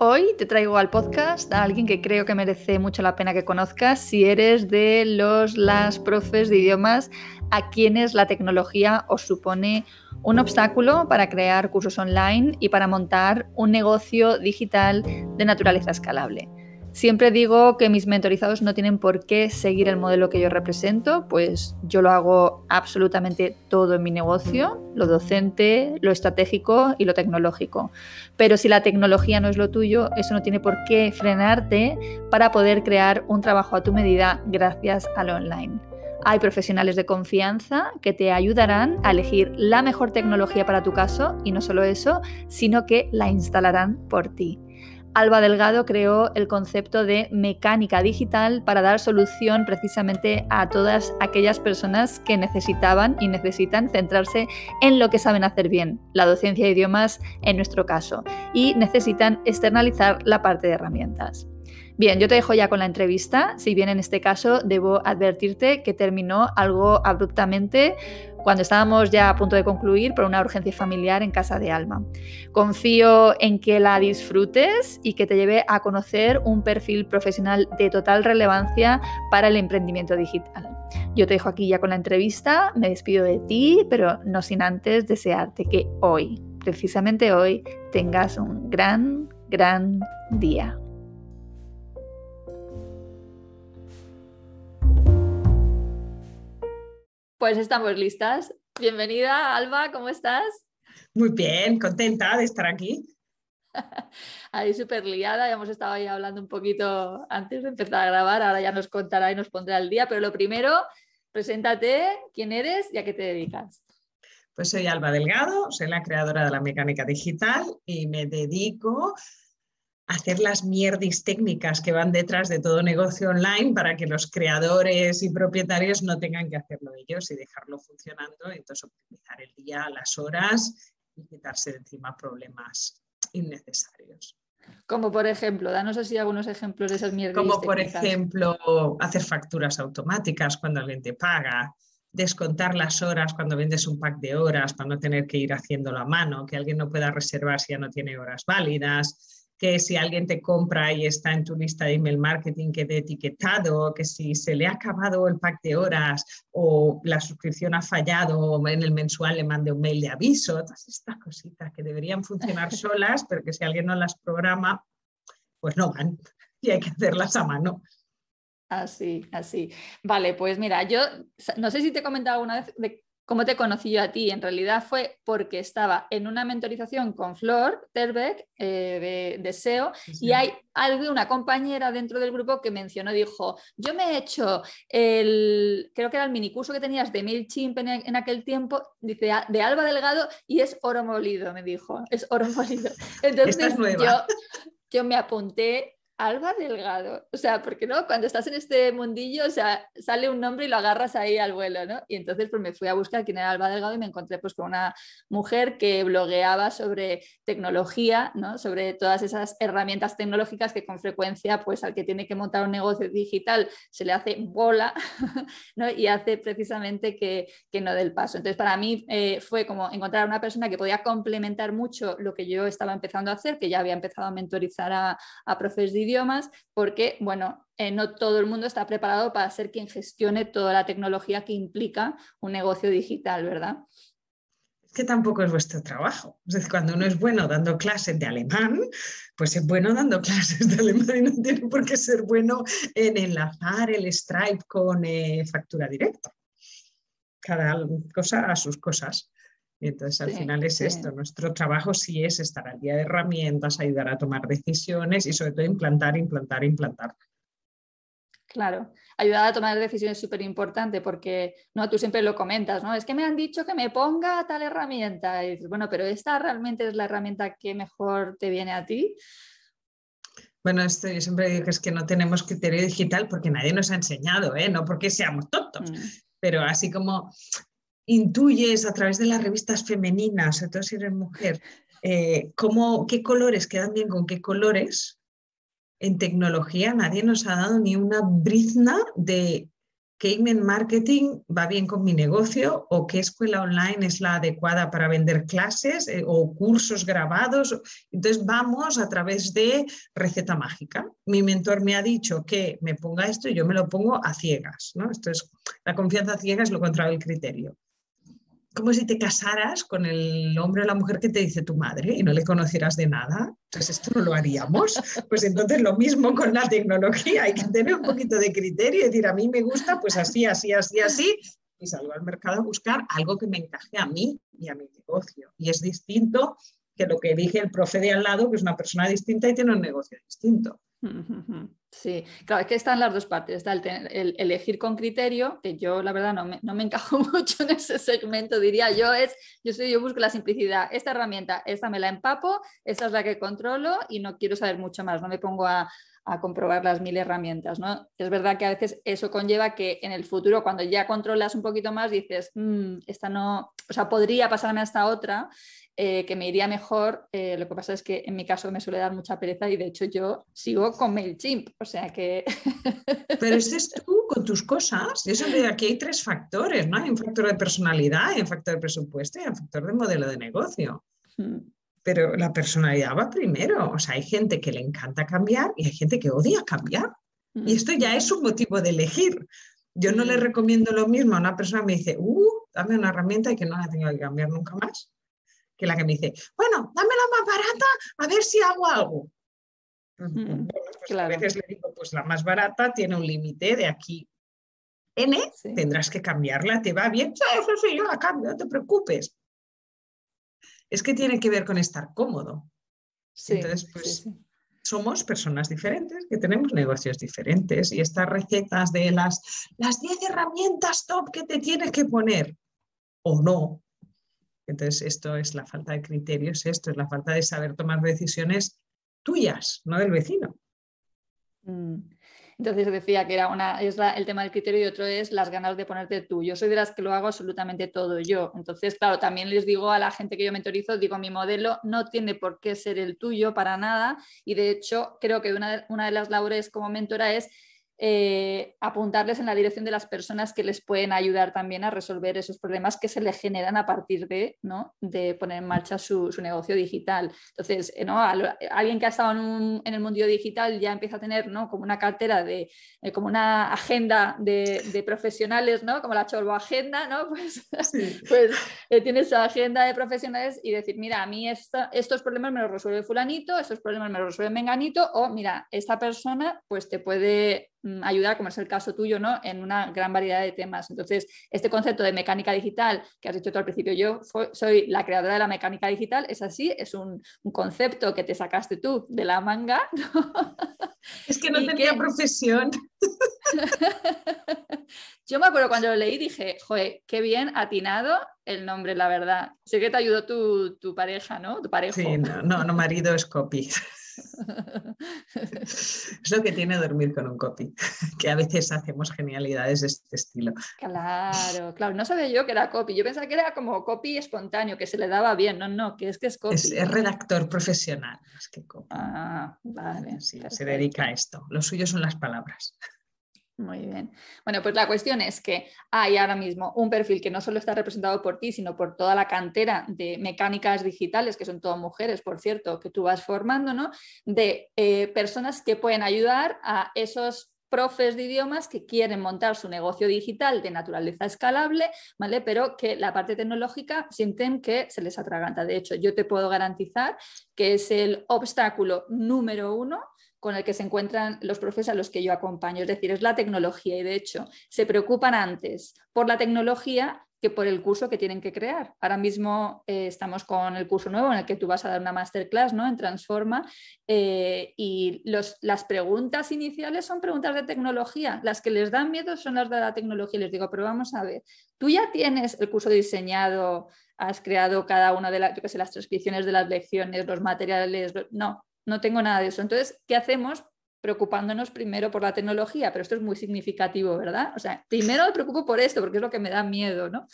Hoy te traigo al podcast a alguien que creo que merece mucho la pena que conozcas si eres de los las profes de idiomas a quienes la tecnología os supone un obstáculo para crear cursos online y para montar un negocio digital de naturaleza escalable. Siempre digo que mis mentorizados no tienen por qué seguir el modelo que yo represento, pues yo lo hago absolutamente todo en mi negocio, lo docente, lo estratégico y lo tecnológico. Pero si la tecnología no es lo tuyo, eso no tiene por qué frenarte para poder crear un trabajo a tu medida gracias al online. Hay profesionales de confianza que te ayudarán a elegir la mejor tecnología para tu caso y no solo eso, sino que la instalarán por ti. Alba Delgado creó el concepto de mecánica digital para dar solución precisamente a todas aquellas personas que necesitaban y necesitan centrarse en lo que saben hacer bien, la docencia de idiomas en nuestro caso, y necesitan externalizar la parte de herramientas. Bien, yo te dejo ya con la entrevista, si bien en este caso debo advertirte que terminó algo abruptamente cuando estábamos ya a punto de concluir por una urgencia familiar en casa de Alma. Confío en que la disfrutes y que te lleve a conocer un perfil profesional de total relevancia para el emprendimiento digital. Yo te dejo aquí ya con la entrevista, me despido de ti, pero no sin antes desearte que hoy, precisamente hoy, tengas un gran, gran día. Pues estamos listas. Bienvenida, Alba, ¿cómo estás? Muy bien, contenta de estar aquí. ahí súper liada, ya hemos estado ahí hablando un poquito antes de empezar a grabar, ahora ya nos contará y nos pondrá al día, pero lo primero, preséntate, quién eres y a qué te dedicas. Pues soy Alba Delgado, soy la creadora de la mecánica digital y me dedico hacer las mierdis técnicas que van detrás de todo negocio online para que los creadores y propietarios no tengan que hacerlo ellos y dejarlo funcionando, entonces optimizar el día, las horas y quitarse de encima problemas innecesarios. Como por ejemplo, danos así algunos ejemplos de esas mierdas. Como por ejemplo, hacer facturas automáticas cuando alguien te paga, descontar las horas cuando vendes un pack de horas para no tener que ir haciéndolo a mano, que alguien no pueda reservar si ya no tiene horas válidas, que si alguien te compra y está en tu lista de email marketing quede etiquetado, que si se le ha acabado el pack de horas o la suscripción ha fallado en el mensual le mande un mail de aviso, todas estas cositas que deberían funcionar solas, pero que si alguien no las programa, pues no van y hay que hacerlas a mano. Así, así. Vale, pues mira, yo no sé si te he comentado alguna vez de cómo te conocí yo a ti. En realidad fue porque estaba en una mentorización con Flor Terbeck eh, de, SEO y hay una compañera dentro del grupo que mencionó, dijo, yo me he hecho el, creo que era el minicurso que tenías de MailChimp en, en aquel tiempo, dice, de Alba Delgado y es oro molido, me dijo, es oro molido. Entonces yo, yo me apunté Alba Delgado, o sea, porque no, cuando estás en este mundillo, o sea, sale un nombre y lo agarras ahí al vuelo, ¿no? Y entonces pues me fui a buscar quién era Alba Delgado y me encontré pues con una mujer que blogueaba sobre tecnología, ¿no? Sobre todas esas herramientas tecnológicas que con frecuencia pues al que tiene que montar un negocio digital se le hace bola, ¿no? Y hace precisamente que, que no dé el paso. Entonces para mí eh, fue como encontrar a una persona que podía complementar mucho lo que yo estaba empezando a hacer, que ya había empezado a mentorizar a, a idiomas, porque, bueno, eh, no todo el mundo está preparado para ser quien gestione toda la tecnología que implica un negocio digital, ¿verdad? Es que tampoco es vuestro trabajo. Cuando uno es bueno dando clases de alemán, pues es bueno dando clases de alemán y no tiene por qué ser bueno en enlazar el Stripe con eh, factura directa. Cada cosa a sus cosas. Y entonces al final es esto, nuestro trabajo sí es estar al día de herramientas, ayudar a tomar decisiones y sobre todo implantar, implantar, implantar. Claro, ayudar a tomar decisiones es súper importante porque no, tú siempre lo comentas, ¿no? Es que me han dicho que me ponga tal herramienta. Y dices, bueno, pero esta realmente es la herramienta que mejor te viene a ti. Bueno, esto yo siempre digo que es que no tenemos criterio digital porque nadie nos ha enseñado, ¿eh? no porque seamos tontos, mm. pero así como intuyes a través de las revistas femeninas, sobre todo si eres mujer, eh, cómo, qué colores quedan bien con qué colores, en tecnología nadie nos ha dado ni una brizna de qué email marketing va bien con mi negocio o qué escuela online es la adecuada para vender clases eh, o cursos grabados. Entonces vamos a través de receta mágica. Mi mentor me ha dicho que me ponga esto y yo me lo pongo a ciegas. ¿no? Esto es, la confianza ciega es lo contrario del criterio como si te casaras con el hombre o la mujer que te dice tu madre y no le conocieras de nada. Entonces, esto no lo haríamos. Pues entonces lo mismo con la tecnología. Hay que tener un poquito de criterio y decir, a mí me gusta, pues así, así, así, así. Y salgo al mercado a buscar algo que me encaje a mí y a mi negocio. Y es distinto que lo que dije el profe de al lado, que es una persona distinta y tiene un negocio distinto. Sí, claro, es que están las dos partes. El, elegir con criterio, que yo la verdad no me, no me, encajo mucho en ese segmento, diría yo, es, yo, soy, yo busco la simplicidad. Esta herramienta, esta me la empapo, esta es la que controlo y no quiero saber mucho más, no me pongo a, a comprobar las mil herramientas. ¿no? Es verdad que a veces eso conlleva que en el futuro, cuando ya controlas un poquito más, dices, mm, esta no, o sea, podría pasarme a esta otra, eh, que me iría mejor. Eh, lo que pasa es que en mi caso me suele dar mucha pereza y de hecho yo sigo con MailChimp, o sea que... Pero ese es tú con tus cosas. Eso de aquí hay tres factores, ¿no? Hay un factor de personalidad, hay un factor de presupuesto y hay un factor de modelo de negocio. Hmm pero la personalidad va primero. O sea, hay gente que le encanta cambiar y hay gente que odia cambiar. Y esto ya es un motivo de elegir. Yo no le recomiendo lo mismo a una persona que me dice, uh, dame una herramienta y que no la tenga que cambiar nunca más, que la que me dice, bueno, dame la más barata a ver si hago algo. Pues a veces le digo, pues la más barata tiene un límite de aquí. N, tendrás que cambiarla, ¿te va bien? Sí, sí, sí, yo la cambio, no te preocupes es que tiene que ver con estar cómodo. Entonces, pues somos personas diferentes que tenemos negocios diferentes y estas recetas de las, las 10 herramientas top que te tienes que poner o no. Entonces, esto es la falta de criterios, esto es la falta de saber tomar decisiones tuyas, no del vecino. Mm. Entonces decía que era una, es el tema del criterio y otro es las ganas de ponerte tú. Yo soy de las que lo hago absolutamente todo yo. Entonces, claro, también les digo a la gente que yo mentorizo, digo, mi modelo no tiene por qué ser el tuyo para nada. Y de hecho, creo que una una de las labores como mentora es eh, apuntarles en la dirección de las personas que les pueden ayudar también a resolver esos problemas que se les generan a partir de, ¿no? de poner en marcha su, negocio digital. Entonces, eh, ¿no? alguien que ha estado en, el mundo digital ya empieza a tener ¿no? como una cartera de, eh, como una agenda de, profesionales, ¿no? como la Chorbo Agenda, ¿no? pues, pues tiene esa agenda de profesionales y decir, mira, a mí estos problemas me los resuelve fulanito, estos problemas me los resuelve menganito, o mira, esta persona pues te puede ayudar, como es el caso tuyo, ¿no? en una gran variedad de temas. Entonces, este concepto de mecánica digital que has dicho tú al principio, yo soy la creadora de la mecánica digital, es así, es un, concepto que te sacaste tú de la manga. Es que no tenía profesión. yo me acuerdo cuando lo leí, dije, joder, qué bien atinado el nombre, la verdad. Sé que te ayudó tu, pareja, ¿no? Tu pareja. Sí, no, no, no marido es copy. es lo que tiene dormir con un copy, que a veces hacemos genialidades de este estilo. Claro, claro, no sabía yo que era copy, yo pensaba que era como copy espontáneo, que se le daba bien, no, no, que es que es copy. Es, redactor profesional, más que copy. Ah, vale. Sí, se dedica a esto, lo suyo son las palabras. Muy bien. Bueno, pues la cuestión es que hay ahora mismo un perfil que no solo está representado por ti, sino por toda la cantera de mecánicas digitales, que son todas mujeres, por cierto, que tú vas formando, ¿no? De eh, personas que pueden ayudar a esos profes de idiomas que quieren montar su negocio digital de naturaleza escalable, ¿vale? Pero que la parte tecnológica sienten que se les atraganta. De hecho, yo te puedo garantizar que es el obstáculo número uno con el que se encuentran los profes a los que yo acompaño. Es decir, es la tecnología y de hecho se preocupan antes por la tecnología que por el curso que tienen que crear. Ahora mismo eh, estamos con el curso nuevo en el que tú vas a dar una masterclass ¿no? en Transforma eh, y los, las preguntas iniciales son preguntas de tecnología. Las que les dan miedo son las de la tecnología. Les digo, pero vamos a ver, tú ya tienes el curso diseñado, has creado cada una de las, yo sé, las transcripciones de las lecciones, los materiales. No, no tengo nada de eso. Entonces, ¿qué hacemos? preocupándonos primero por la tecnología, pero esto es muy significativo, ¿verdad? O sea, primero me preocupo por esto, porque es lo que me da miedo, ¿no?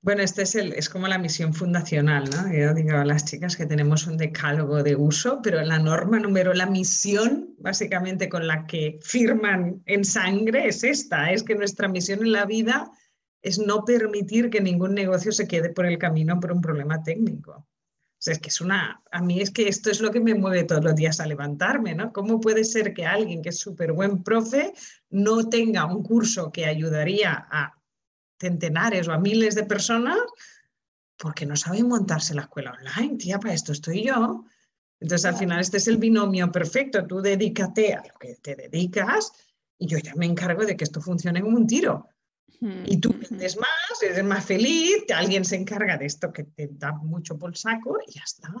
Bueno, este es, el, es como la misión fundacional, ¿no? Yo digo a las chicas que tenemos un decálogo de uso, pero la norma número, la misión básicamente con la que firman en sangre es esta, es que nuestra misión en la vida es no permitir que ningún negocio se quede por el camino por un problema técnico es que es una, a mí es que esto es lo que me mueve todos los días a levantarme, ¿no? ¿Cómo puede ser que alguien que es súper buen profe no tenga un curso que ayudaría a centenares o a miles de personas porque no sabe montarse la escuela online, tía, para esto estoy yo. Entonces, al final, este es el binomio perfecto. Tú dedícate a lo que te dedicas y yo ya me encargo de que esto funcione como un tiro. Y tú vendes más, eres más feliz, alguien se encarga de esto que te da mucho por saco y ya está.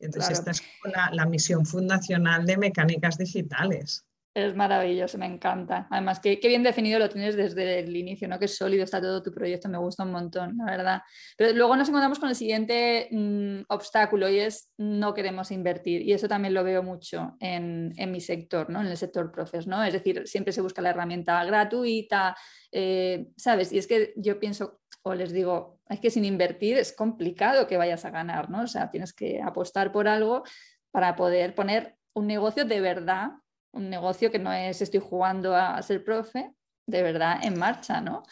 Entonces, esta es la, la, misión fundacional de mecánicas digitales. Es maravilloso, me encanta. Además, qué, bien definido lo tienes desde el inicio, ¿no? Que sólido está todo tu proyecto, me gusta un montón, la verdad. Pero luego nos encontramos con el siguiente mm, obstáculo y es no queremos invertir. Y eso también lo veo mucho en, mi sector, ¿no? En el sector profes, ¿no? Es decir, siempre se busca la herramienta gratuita, eh, ¿sabes? Y es que yo pienso, o les digo, es que sin invertir es complicado que vayas a ganar, ¿no? O sea, tienes que apostar por algo para poder poner un negocio de verdad un negocio que no es estoy jugando a ser profe, de verdad en marcha, ¿no?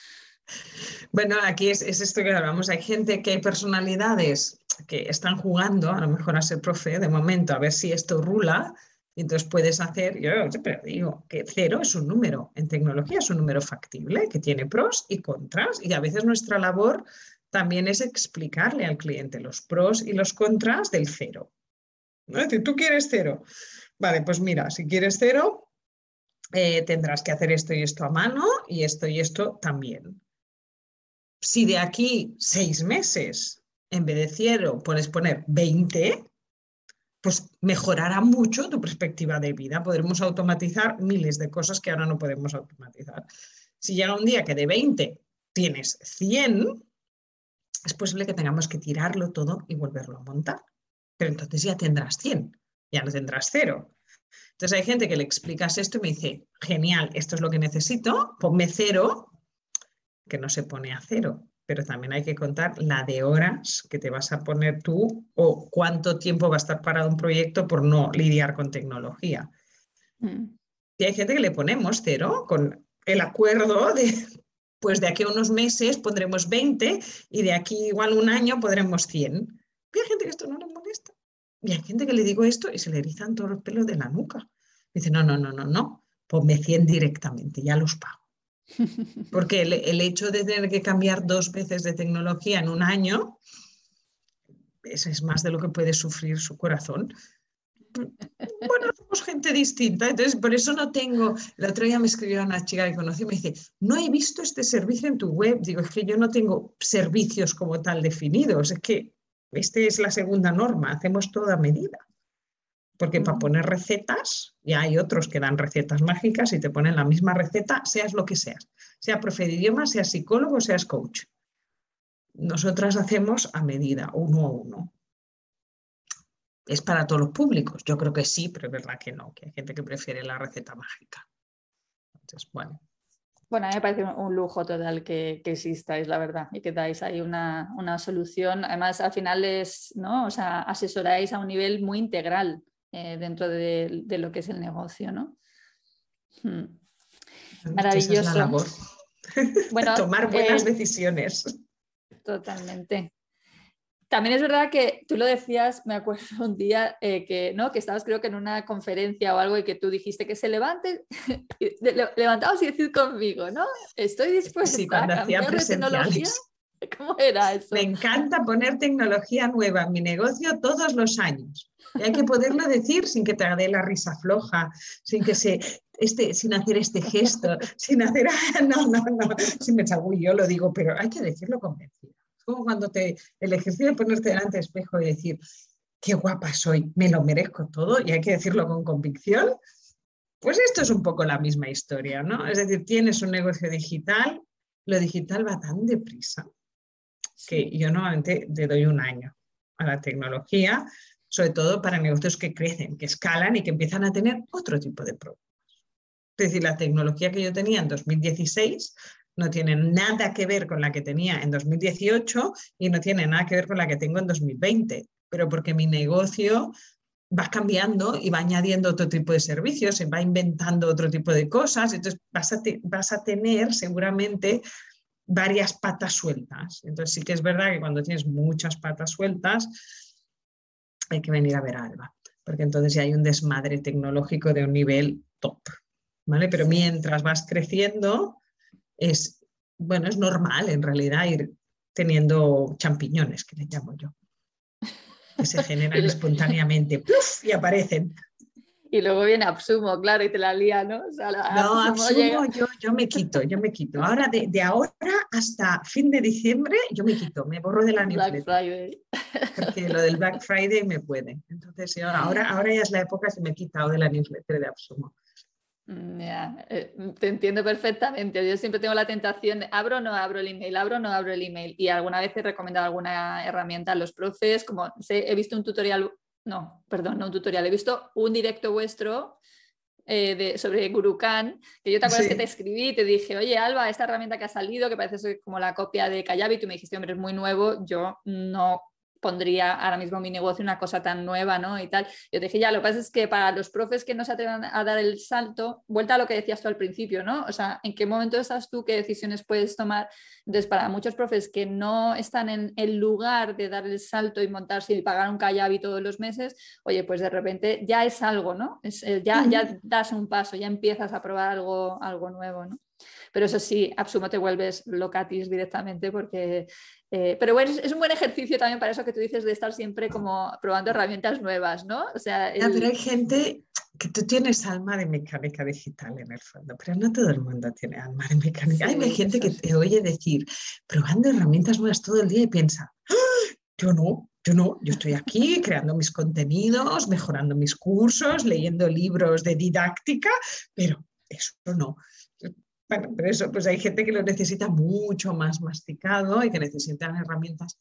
Bueno, aquí es, esto que hablamos. Hay gente que hay personalidades que están jugando a lo mejor a ser profe de momento, a ver si esto rula. Y entonces puedes hacer, yo siempre digo que cero es un número, en tecnología es un número factible, que tiene pros y contras. Y a veces nuestra labor también es explicarle al cliente los pros y los contras del cero. ¿No? Es decir, tú quieres cero. Vale, pues mira, si quieres cero, eh, tendrás que hacer esto y esto a mano y esto y esto también. Si de aquí seis meses, en vez de cero, puedes poner 20, pues mejorará mucho tu perspectiva de vida. Podremos automatizar miles de cosas que ahora no podemos automatizar. Si llega un día que de 20 tienes 100, es posible que tengamos que tirarlo todo y volverlo a montar. Pero entonces ya tendrás 100 ya no tendrás cero. Entonces hay gente que le explicas esto y me dice, genial, esto es lo que necesito, ponme cero, que no se pone a cero, pero también hay que contar la de horas que te vas a poner tú o cuánto tiempo va a estar parado un proyecto por no lidiar con tecnología. Mm. Y hay gente que le ponemos cero con el acuerdo de, pues de aquí a unos meses pondremos 20 y de aquí igual un año podremos 100. Y hay gente que esto no le molesta. Y hay gente que le digo esto y se le erizan todos los pelos de la nuca. Dice, no, no, no, no, no, ponme 100 directamente, ya los pago. Porque el, hecho de tener que cambiar dos veces de tecnología en un año, eso es más de lo que puede sufrir su corazón. Bueno, somos gente distinta, entonces por eso no tengo. El otro día me escribió una chica que conocí y me dice: No he visto este servicio en tu web. Digo, es que yo no tengo servicios como tal definidos, es que esta es la segunda norma, hacemos toda medida. Porque para poner recetas, ya hay otros que dan recetas mágicas y te ponen la misma receta, seas lo que seas. Sea profe de idioma, seas psicólogo, seas coach. Nosotras hacemos a medida, uno a uno. ¿Es para todos los públicos? Yo creo que sí, pero es verdad que no, que hay gente que prefiere la receta mágica. Entonces, bueno. Bueno, a mí me parece un lujo total que, que existáis, la verdad, y que dais ahí una, solución. Además, al final es, ¿no? O sea, asesoráis a un nivel muy integral eh, dentro de, lo que es el negocio, ¿no? Hmm. Maravilloso. Bueno, Tomar buenas eh, decisiones. Totalmente. También es verdad que tú lo decías, me acuerdo un día eh, que, ¿no? que estabas creo que en una conferencia o algo y que tú dijiste que se levante, levantaos y decid conmigo, ¿no? Estoy dispuesta a cambiar de tecnología. ¿Cómo era eso? Me encanta poner tecnología nueva en mi negocio todos los años. Y hay que poderlo decir sin que te dé la risa floja, sin que se este, sin hacer este gesto, sin hacer, no, no, no, sin pensar, uy, yo lo digo, pero hay que decirlo convencido. Como cuando te, el ejercicio de ponerte delante del espejo y decir, qué guapa soy, me lo merezco todo y hay que decirlo con convicción, pues esto es un poco la misma historia, ¿no? Es decir, tienes un negocio digital, lo digital va tan deprisa que yo normalmente le doy un año a la tecnología, sobre todo para negocios que crecen, que escalan y que empiezan a tener otro tipo de problemas. Es decir, la tecnología que yo tenía en 2016 no tiene nada que ver con la que tenía en 2018 y no tiene nada que ver con la que tengo en 2020, pero porque mi negocio va cambiando y va añadiendo otro tipo de servicios, se va inventando otro tipo de cosas, entonces vas a, vas a tener seguramente varias patas sueltas. Entonces sí que es verdad que cuando tienes muchas patas sueltas hay que venir a ver a Alba, porque entonces ya hay un desmadre tecnológico de un nivel top. ¿vale? Pero mientras vas creciendo es, bueno, es normal en realidad ir teniendo champiñones, que le llamo yo que se generan espontáneamente y aparecen. Y luego viene Absumo, claro, y te la lía, ¿no? no, Absumo, yo, me quito, yo me quito. Ahora, de, ahora hasta fin de diciembre, yo me quito, me borro de la newsletter. Black Friday. Porque lo del Black Friday me puede. Entonces, ahora, ahora ya es la época que me he quitado de la newsletter de Absumo. Mm, ya, eh, te entiendo perfectamente. Yo siempre tengo la tentación, abro o no abro el email, abro o no abro el email. Y alguna vez he recomendado alguna herramienta a los profes, como he visto un tutorial, no, perdón, no un tutorial, he visto un directo vuestro eh, de, sobre Gurukan, que yo te acuerdas que te escribí y te dije, oye Alba, esta herramienta que ha salido, que parece como la copia de Kayabi, tú me dijiste, hombre, es muy nuevo, yo no pondría ahora mismo mi negocio una cosa tan nueva, ¿no? Y tal. Yo te dije, ya, lo que pasa es que para los profes que no se atrevan a dar el salto, vuelta a lo que decías tú al principio, ¿no? O sea, ¿en qué momento estás tú? ¿Qué decisiones puedes tomar? Entonces, para muchos profes que no están en el lugar de dar el salto y montarse y pagar un callavi todos los meses, oye, pues de repente ya es algo, ¿no? Es, eh, ya, ya das un paso, ya empiezas a probar algo, algo nuevo, ¿no? Pero eso sí, Absumo te vuelves locatis directamente porque... Eh, pero bueno, es, un buen ejercicio también para eso que tú dices de estar siempre como probando herramientas nuevas, ¿no? O sea, pero hay gente que tú tienes alma de mecánica digital en el fondo, pero no todo el mundo tiene alma de mecánica. hay gente que te oye decir, probando herramientas nuevas todo el día y piensa, ¡Ah! yo no, yo no, yo estoy aquí creando mis contenidos, mejorando mis cursos, leyendo libros de didáctica, pero eso no. Bueno, pero eso, pues hay gente que lo necesita mucho más masticado y que necesitan herramientas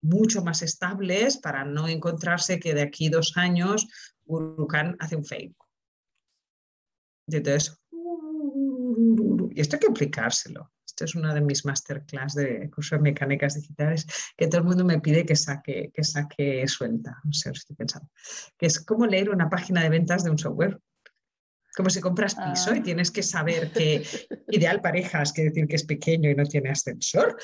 mucho más estables para no encontrarse que de aquí dos años Gurukan hace un fail. Y entonces, y esto hay que aplicárselo. Esto es una de mis masterclass de curso de mecánicas digitales que todo el mundo me pide que saque, que saque suelta. No sé, estoy pensando. Que es como leer una página de ventas de un software como si compras piso y ah. tienes que saber que ideal parejas, que decir que es pequeño y no tiene ascensor,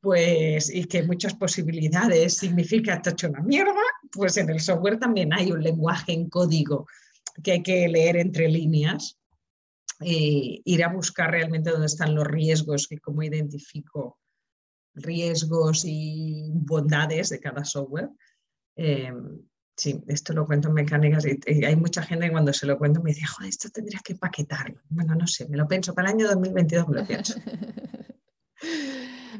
pues y que muchas posibilidades significa tocho una mierda, pues en el software también hay un lenguaje en código que hay que leer entre líneas e ir a buscar realmente dónde están los riesgos, que como identifico riesgos y bondades de cada software. Em, Sí, esto lo cuento en mecánicas y, hay mucha gente que cuando se lo cuento me dice, joder, esto tendrías que paquetarlo. Bueno, no sé, me lo pienso, para el año 2022 me lo pienso.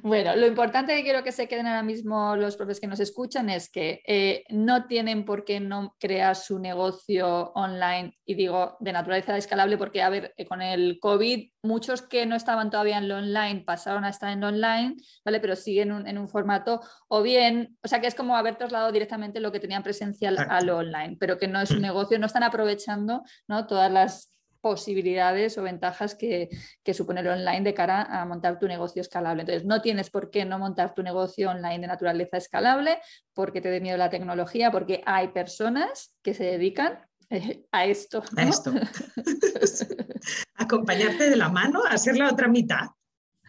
Bueno, lo importante que quiero que se queden ahora mismo los profes que nos escuchan es que eh, no tienen por qué no crear su negocio online y digo de naturaleza escalable porque, a ver, eh, con el COVID, muchos que no estaban todavía en lo online pasaron a estar en lo online, ¿vale? Pero siguen en un formato o bien, o sea, que es como haber trasladado directamente lo que tenían presencial a lo online, pero que no es un mm. negocio, no están aprovechando ¿no? todas las posibilidades o ventajas que, supone el online de cara a montar tu negocio escalable. Entonces, no tienes por qué no montar tu negocio online de naturaleza escalable porque te dé miedo la tecnología, porque hay personas que se dedican eh, a esto. A esto. Acompañarte de la mano a ser la otra mitad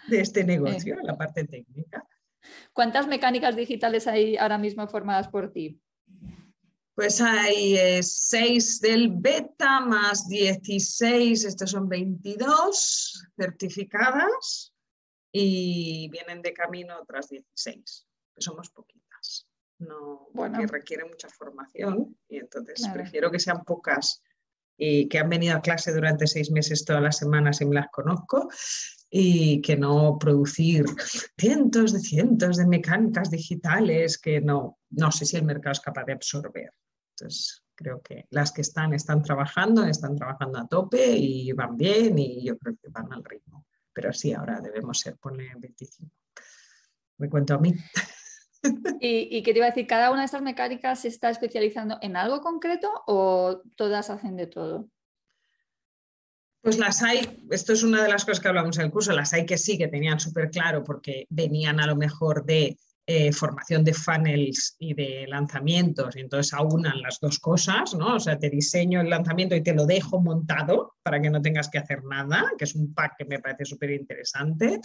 de este negocio, la parte técnica. ¿Cuántas mecánicas digitales hay ahora mismo formadas por ti? Pues hay 6 eh, del beta más 16, estos son 22 certificadas y vienen de camino otras 16, que somos poquitas. No, bueno. porque requiere mucha formación y entonces prefiero que sean pocas y que han venido a clase durante seis meses todas las semanas y me las conozco y que no producir cientos de cientos de mecánicas digitales que no, no sé si el mercado es capaz de absorber. Entonces, creo que las que están están trabajando, están trabajando a tope y van bien y yo creo que van al ritmo. Pero sí, ahora debemos ser, ponle 25. Me cuento a mí. ¿Y, qué te iba a decir? ¿Cada una de estas mecánicas se está especializando en algo concreto o todas hacen de todo? Pues las hay, esto es una de las cosas que hablamos en el curso, las hay que sí, que tenían súper claro porque venían a lo mejor de eh, formación de funnels y de lanzamientos, y entonces aunan las dos cosas, ¿no? O sea, te diseño el lanzamiento y te lo dejo montado para que no tengas que hacer nada, que es un pack que me parece súper interesante.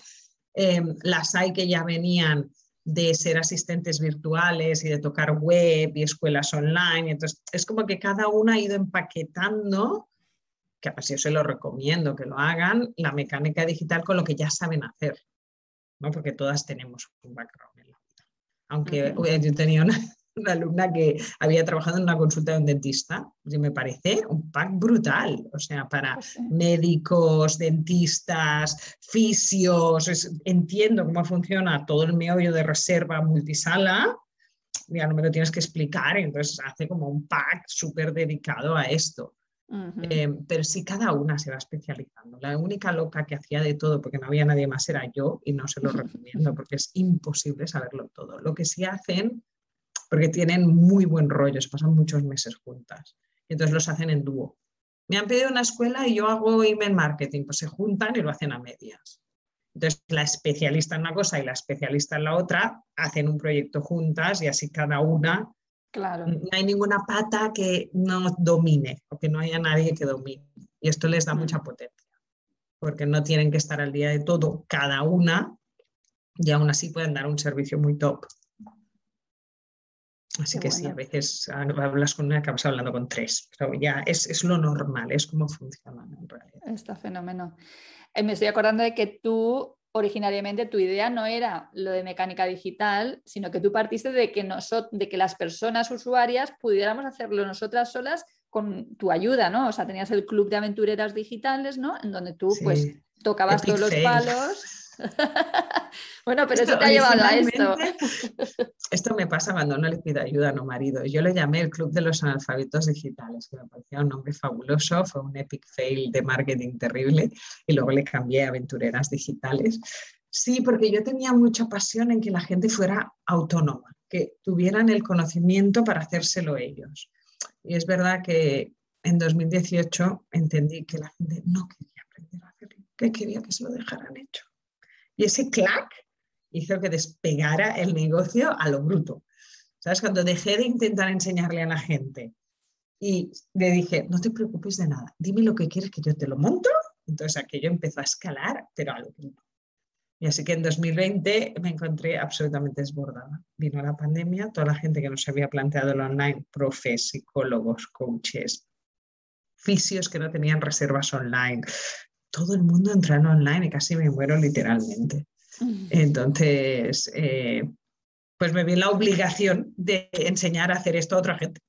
Em, las hay que ya venían de ser asistentes virtuales y de tocar web y escuelas online. Entonces, es como que cada una ha ido empaquetando, que así yo se lo recomiendo que lo hagan, la mecánica digital con lo que ya saben hacer, ¿no? porque todas tenemos un background aunque yo tenía una, alumna que había trabajado en una consulta de un dentista, y me parece un pack brutal, o sea, para pues médicos, dentistas, fisios, entiendo cómo funciona todo el meollo de reserva multisala, ya no me lo tienes que explicar, entonces hace como un pack súper dedicado a esto. Eh, pero sí, cada una se va especializando. La única loca que hacía de todo, porque no había nadie más, era yo y no se lo recomiendo porque es imposible saberlo todo. Lo que sí hacen, porque tienen muy buen rollo, se pasan muchos meses juntas, entonces los hacen en dúo. Me han pedido una escuela y yo hago email marketing, pues se juntan y lo hacen a medias. Entonces, la especialista en una cosa y la especialista en la otra hacen un proyecto juntas y así cada una Claro. No hay ninguna pata que no domine o que no haya nadie que domine. Y esto les da mm. mucha potencia, porque no tienen que estar al día de todo cada una y aún así pueden dar un servicio muy top. Así que sí, a veces hablas con una, acabas hablando con tres, pero ya es, es lo normal, es como funciona en realidad. Está fenómeno. Eh, me estoy acordando de que tú originariamente tu idea no era lo de mecánica digital, sino que tú partiste de que, de que las personas usuarias pudiéramos hacerlo nosotras solas con tu ayuda, ¿no? O sea, tenías el club de aventureras digitales, ¿no? En donde tú pues tocabas todos los palos bueno, pero eso te ha llevado a esto. Esto me pasa cuando no le pido ayuda a mi marido. Yo le llamé el Club de los Analfabetos Digitales, que me parecía un nombre fabuloso, fue un epic fail de marketing terrible y luego le cambié a Aventureras Digitales. Sí, porque yo tenía mucha pasión en que la gente fuera autónoma, que tuvieran el conocimiento para hacérselo ellos. Y es verdad que en 2018 entendí que la gente no quería aprender a hacerlo, que quería que se lo dejaran hecho. Y ese clac hizo que despegara el negocio a lo bruto. ¿Sabes? Cuando dejé de intentar enseñarle a la gente y le dije, no te preocupes de nada, dime lo que quieres que yo te lo monto. Entonces aquello empezó a escalar, pero a lo bruto. Y así que en 2020 me encontré absolutamente desbordada. Vino la pandemia, toda la gente que no se había planteado el online, profes, psicólogos, coaches, fisios que no tenían reservas online, todo el mundo entrando online y casi me muero literalmente. Entonces, eh, pues me vi la obligación de enseñar a hacer esto a otra gente.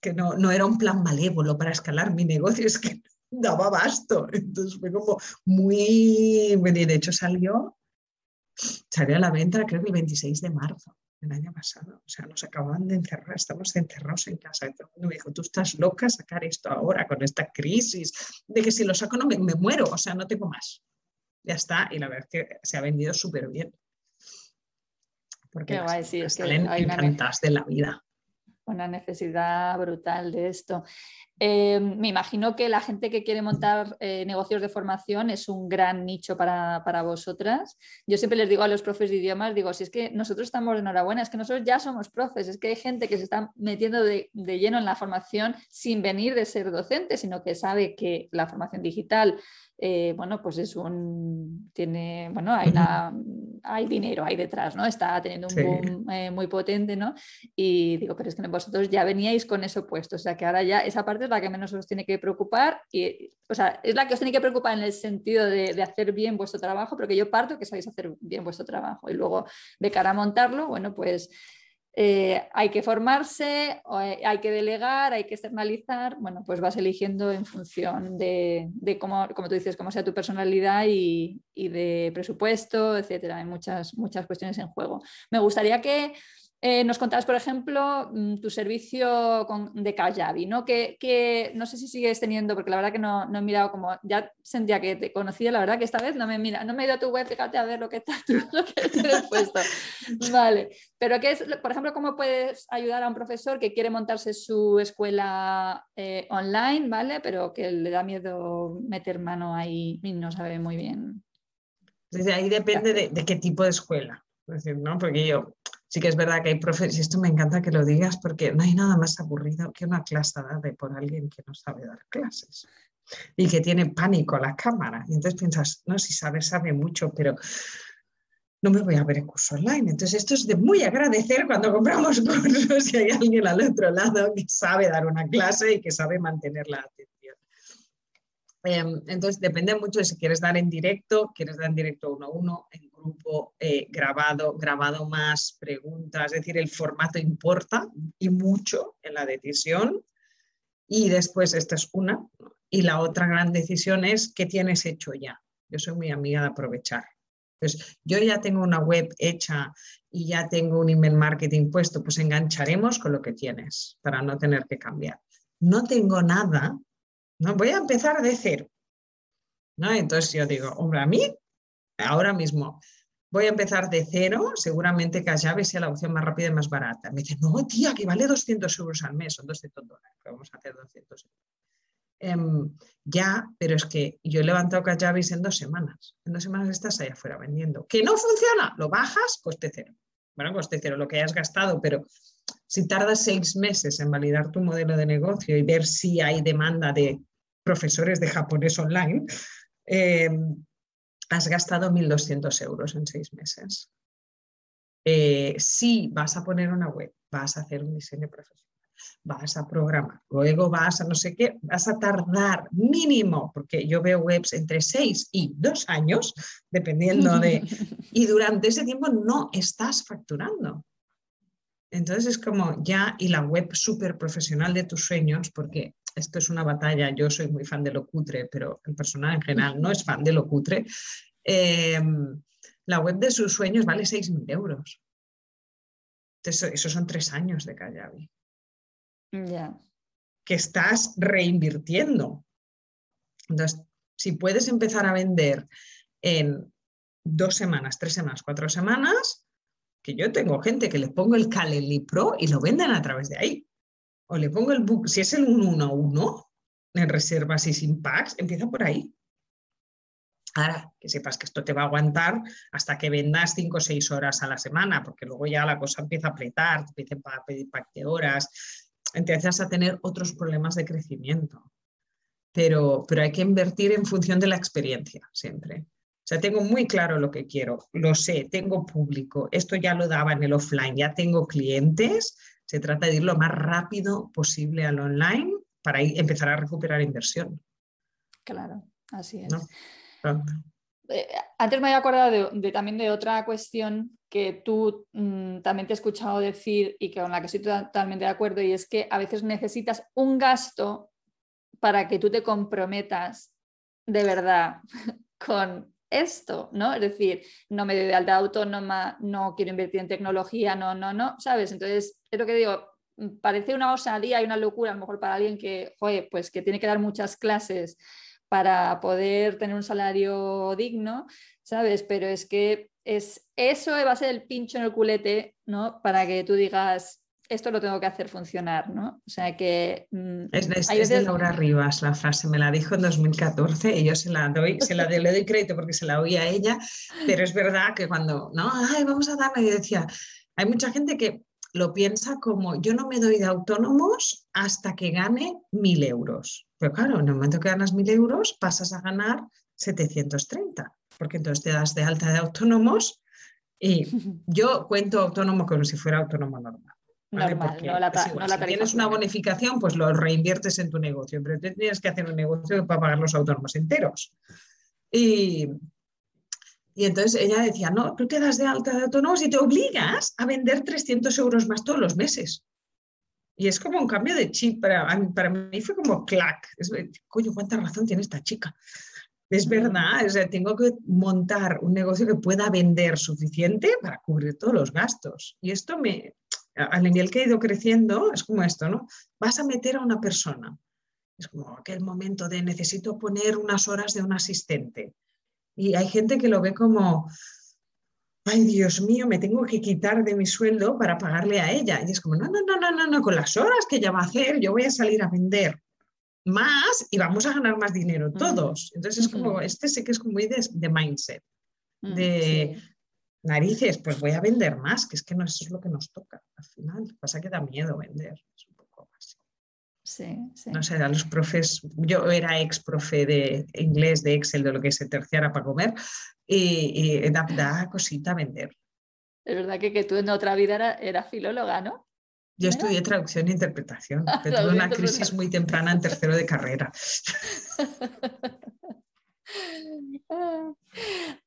Que no, no era un plan malévolo para escalar mi negocio, es que daba basto. Entonces fue como muy... De hecho salió, salió a la venta creo que el 26 de marzo el año pasado. O sea, nos acaban de encerrar, estamos encerrados en casa. Y todo el mundo me dijo, tú estás loca sacar esto ahora con esta crisis, de que si lo saco no me, muero, o sea, no tengo más. Ya está, y la verdad es que se ha vendido súper bien. Porque las, decir, salen encantadas de la vida una necesidad brutal de esto. Eh, me imagino que la gente que quiere montar eh, negocios de formación es un gran nicho para, vosotras. Yo siempre les digo a los profes de idiomas, digo, si es que nosotros estamos de enhorabuena, es que nosotros ya somos profes, es que hay gente que se está metiendo de, lleno en la formación sin venir de ser docente, sino que sabe que la formación digital, eh, bueno, pues es un, tiene, bueno, hay una hay dinero ahí detrás, ¿no? Está teniendo un boom muy potente, ¿no? Y digo, pero es que vosotros ya veníais con eso puesto, o sea que ahora ya esa parte es la que menos os tiene que preocupar, y, o sea, es la que os tiene que preocupar en el sentido de, hacer bien vuestro trabajo, porque yo parto que sabéis hacer bien vuestro trabajo y luego de cara a montarlo, bueno, pues eh, hay que formarse, hay que delegar, hay que externalizar, bueno, pues vas eligiendo en función de, cómo, como tú dices, cómo sea tu personalidad y, y de presupuesto, etcétera. Hay muchas, muchas cuestiones en juego. Me gustaría que eh, nos contabas, por ejemplo, mm, tu servicio de Kajabi, ¿no? Que, no sé si sigues teniendo, porque la verdad que no, he mirado como, ya sentía que te conocía, la verdad que esta vez no me mira, no me he ido a tu web, fíjate a ver lo que está lo que tienes puesto. Vale, pero ¿qué es, por ejemplo, cómo puedes ayudar a un profesor que quiere montarse su escuela eh, online, ¿vale? Pero que le da miedo meter mano ahí y no sabe muy bien. Desde ahí depende de, de qué tipo de escuela. Decir, ¿no? Porque yo, sí que es verdad que hay profes, y esto me encanta que lo digas porque no hay nada más aburrido que una clase dada por alguien que no sabe dar clases y que tiene pánico a la cámara. Y entonces piensas, no, si sabe, sabe mucho, pero no me voy a ver el curso online. Entonces esto es de muy agradecer cuando compramos cursos y hay alguien al otro lado que sabe dar una clase y que sabe mantener la atención. Em, entonces depende mucho de si quieres dar en directo, quieres dar en directo uno a uno, en grupo eh, grabado, grabado más preguntas, es decir, el formato importa y mucho en la decisión. Y después, esta es una. Y la otra gran decisión es qué tienes hecho ya. Yo soy muy amiga de aprovechar. Pues yo ya tengo una web hecha y ya tengo un email marketing puesto, pues engancharemos con lo que tienes para no tener que cambiar. No tengo nada, no voy a empezar de cero. ¿no? Entonces yo digo, hombre, a mí ahora mismo voy a empezar de cero, seguramente Kajabi sea la opción más rápida y más barata. Me dice, no, tía, que vale 200 euros al mes, son 200 dólares, vamos a hacer 200 euros. Em, ya, pero es que yo he levantado Kajabi en dos semanas. En dos semanas estás allá afuera vendiendo. ¿Que no funciona? Lo bajas, coste cero. Bueno, coste cero, lo que hayas gastado, pero si tardas seis meses en validar tu modelo de negocio y ver si hay demanda de profesores de japonés online, eh, has gastado 1.200 euros en seis meses. Eh, si vas a poner una web, vas a hacer un diseño profesional, vas a programar, luego vas a no sé qué, vas a tardar mínimo, porque yo veo webs entre seis y dos años, dependiendo de... Y durante ese tiempo no estás facturando. Entonces es como ya, y la web súper profesional de tus sueños, porque esto es una batalla, yo soy muy fan de lo cutre, pero el personal en general no es fan de lo cutre. Em, la web de sus sueños vale 6.000 euros. Entonces, esos son tres años de Kajabi. Ya. Que estás reinvirtiendo. Entonces, si puedes empezar a vender en dos semanas, tres semanas, cuatro semanas, que yo tengo gente que le pongo el Calendly Pro y lo venden a través de ahí. O le pongo el book, si es el 1 a 1 en reservas y sin packs, empieza por ahí. Ahora, que sepas que esto te va a aguantar hasta que vendas 5 o 6 horas a la semana, porque luego ya la cosa empieza a apretar, te empiezan a pedir pack de horas, empiezas a tener otros problemas de crecimiento. Pero, pero hay que invertir en función de la experiencia siempre. O sea, tengo muy claro lo que quiero, lo sé, tengo público, esto ya lo daba en el offline, ya tengo clientes, se trata de ir lo más rápido posible al online para empezar a recuperar inversión. Claro, así es. Eh, antes me había acordado de, también de otra cuestión que tú mm, también te he escuchado decir y que con la que estoy totalmente de acuerdo, y es que a veces necesitas un gasto para que tú te comprometas de verdad con esto, ¿no? Es decir, no me doy de alta autónoma, no quiero invertir en tecnología, no, no, no, ¿sabes? Entonces, es lo que digo, mm, parece una osadía y una locura a lo mejor para alguien que, joder, pues que tiene que dar muchas clases para poder tener un salario digno, ¿sabes? Pero es que es, eso va a ser el pincho en el culete, ¿no? Para que tú digas, esto lo tengo que hacer funcionar, ¿no? O sea que... Mm, es, de, Laura Rivas la frase, me la dijo en 2014 y yo se la doy, se la doy, le doy crédito porque se la oí a ella, pero es verdad que cuando, no, ay, vamos a darle, y decía, hay mucha gente que lo piensa como, yo no me doy de autónomos hasta que gane mil euros. Pero claro, en el momento que ganas mil euros pasas a ganar 730, porque entonces te das de alta de autónomos y yo cuento autónomo como si fuera autónomo normal si tienes una bonificación, pues lo reinviertes en tu negocio, pero tienes que hacer un negocio para pagar los autónomos enteros. Y, Y entonces ella decía, no, tú te das de alta de autónomos y te obligas a vender 300 euros más todos los meses. Y es como un cambio de chip. Para, para mí fue como clac. Es, coño, cuánta razón tiene esta chica. Es verdad, tengo que montar un negocio que pueda vender suficiente para cubrir todos los gastos. Y esto me, al nivel que he ido creciendo, es como esto, ¿no? Vas a meter a una persona. Es como aquel momento de necesito poner unas horas de un asistente. Y hay gente que lo ve como, ay Dios mío, me tengo que quitar de mi sueldo para pagarle a ella. Y es como, no, no, no, no, no, no, con las horas que ella va a hacer, yo voy a salir a vender más y vamos a ganar más dinero todos. Entonces es como, este sé que es como muy de, mindset, de narices, pues voy a vender más, que es que no eso es lo que nos toca al final. Pasa que da miedo vender, es un poco así. Sí, sí. No sé, a los profes, yo era ex profe de inglés, de Excel, de lo que se terciara para comer, y, da, cosita vender. Es verdad que, que tú en otra vida era, era filóloga, ¿no? Yo estudié traducción e interpretación, pero tuve una crisis muy temprana en tercero de carrera.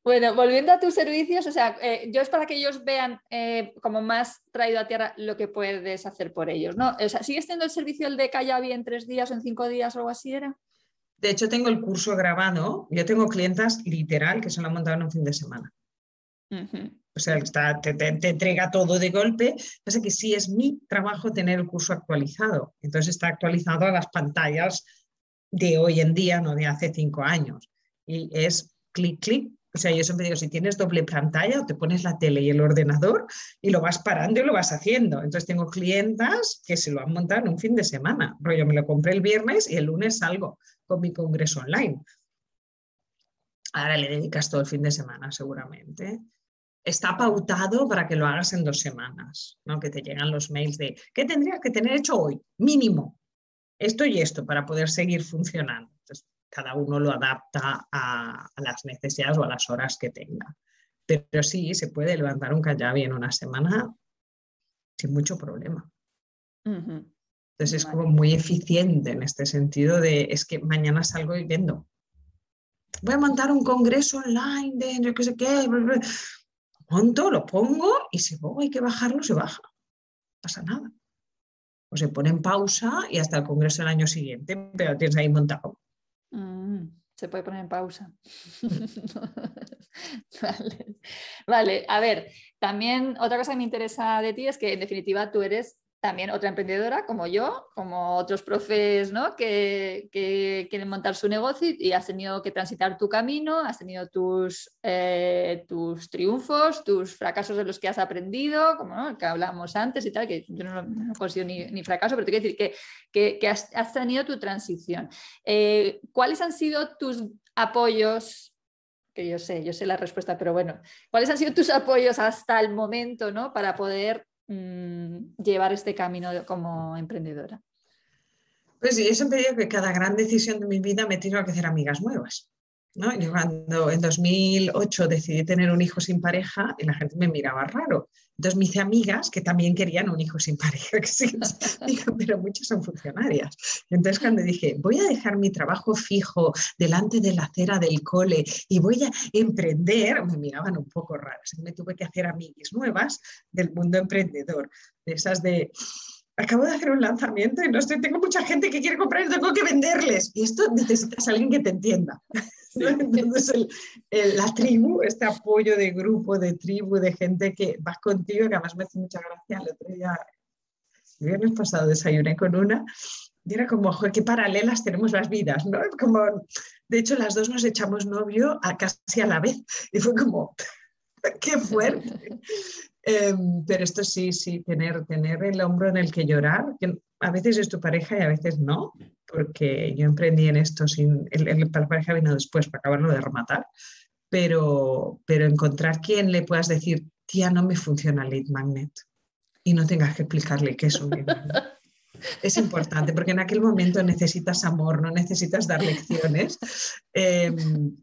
Bueno, volviendo a tus servicios, o sea, eh, yo es para que ellos vean eh, como más traído a tierra lo que puedes hacer por ellos, ¿no? O sea, ¿sigues teniendo el servicio el de Callavi en tres días o en cinco días o algo así era? De hecho, tengo el curso grabado. Yo tengo clientas literal que se lo han montado en un fin de semana o sea, te, entrega todo de golpe. Pasa que sí es mi trabajo tener el curso actualizado. Entonces está actualizado a las pantallas de hoy en día, no de hace cinco años. Y es clic, clic. O sea, yo siempre digo, si tienes doble pantalla, te pones la tele y el ordenador y lo vas parando y lo vas haciendo. Entonces tengo clientas que se lo han montado en un fin de semana. Yo me lo compré el viernes y el lunes salgo con mi congreso online. Ahora le dedicas todo el fin de semana, seguramente está pautado para que lo hagas en dos semanas, ¿no? que te llegan los mails de ¿qué tendrías que tener hecho hoy? Mínimo, esto y esto para poder seguir funcionando. Cada uno lo adapta a, las necesidades o a las horas que tenga. Pero sí, se puede levantar un callavi en una semana sin mucho problema. Entonces es como muy eficiente en este sentido de es que mañana salgo y vendo. Voy a montar un congreso online de no sé qué, monto, lo pongo y si luego hay que bajarlo, se baja. No pasa nada. O se pone en pausa y hasta el congreso del año siguiente, pero tienes ahí montado. Mm, se puede poner en pausa. vale. vale, a ver, también otra cosa que me interesa de ti es que en definitiva tú eres también otra emprendedora como yo, como otros profes ¿no? que, quieren montar su negocio y has tenido que transitar tu camino, has tenido tus, eh, tus triunfos, tus fracasos de los que has aprendido, como que hablábamos antes y tal, que yo no, no considero ni, fracaso, pero te quiero decir que, que has, has, tenido tu transición. Eh, ¿Cuáles han sido tus apoyos que yo sé, yo sé la respuesta, pero bueno, ¿cuáles han sido tus apoyos hasta el momento ¿no? para poder Mm, llevar este camino como emprendedora? Pues yo siempre digo que cada gran decisión de mi vida me tengo que hacer amigas nuevas. ¿No? Yo cuando en 2008 decidí tener un hijo sin pareja y la gente me miraba raro. Entonces me hice amigas que también querían un hijo sin pareja, que sí, pero muchas son funcionarias. entonces cuando dije, voy a dejar mi trabajo fijo delante de la acera del cole y voy a emprender, me miraban un poco raro. me tuve que hacer amigas nuevas del mundo emprendedor, de esas de acabo de hacer un lanzamiento y no estoy, tengo mucha gente que quiere comprar y tengo que venderles. Y esto necesitas a alguien que te entienda. Entonces, la tribu, este apoyo de grupo, de tribu, de gente que va contigo, que además me hace mucha gracia. El otro día, el viernes pasado, desayuné con una y era como, joder, qué paralelas tenemos las vidas, ¿no? Como, de hecho, las dos nos echamos novio a casi a la vez y fue como, qué fuerte. Em, pero esto sí, sí, tener, tener el hombro en el que llorar, que a veces es tu pareja y a veces no, porque yo emprendí en esto sin, el, la pareja vino después para acabarlo de rematar, pero, pero encontrar quien le puedas decir, tía, no me funciona el lead magnet y no tengas que explicarle qué es un lead magnet. Es importante porque en aquel momento necesitas amor, no necesitas dar lecciones. Em,